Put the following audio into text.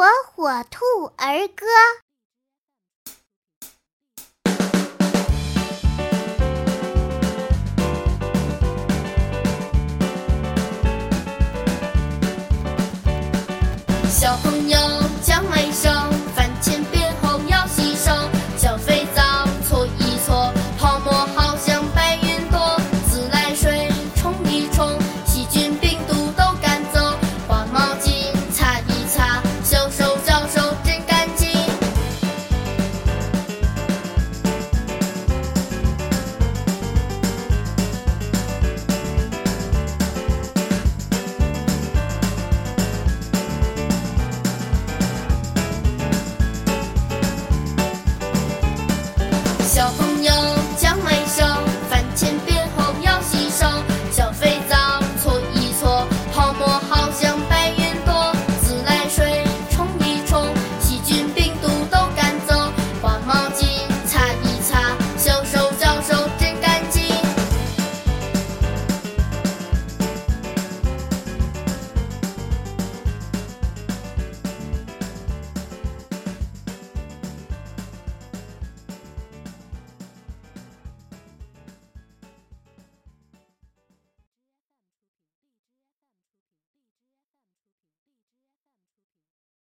火火兔儿歌，小朋友讲卫生。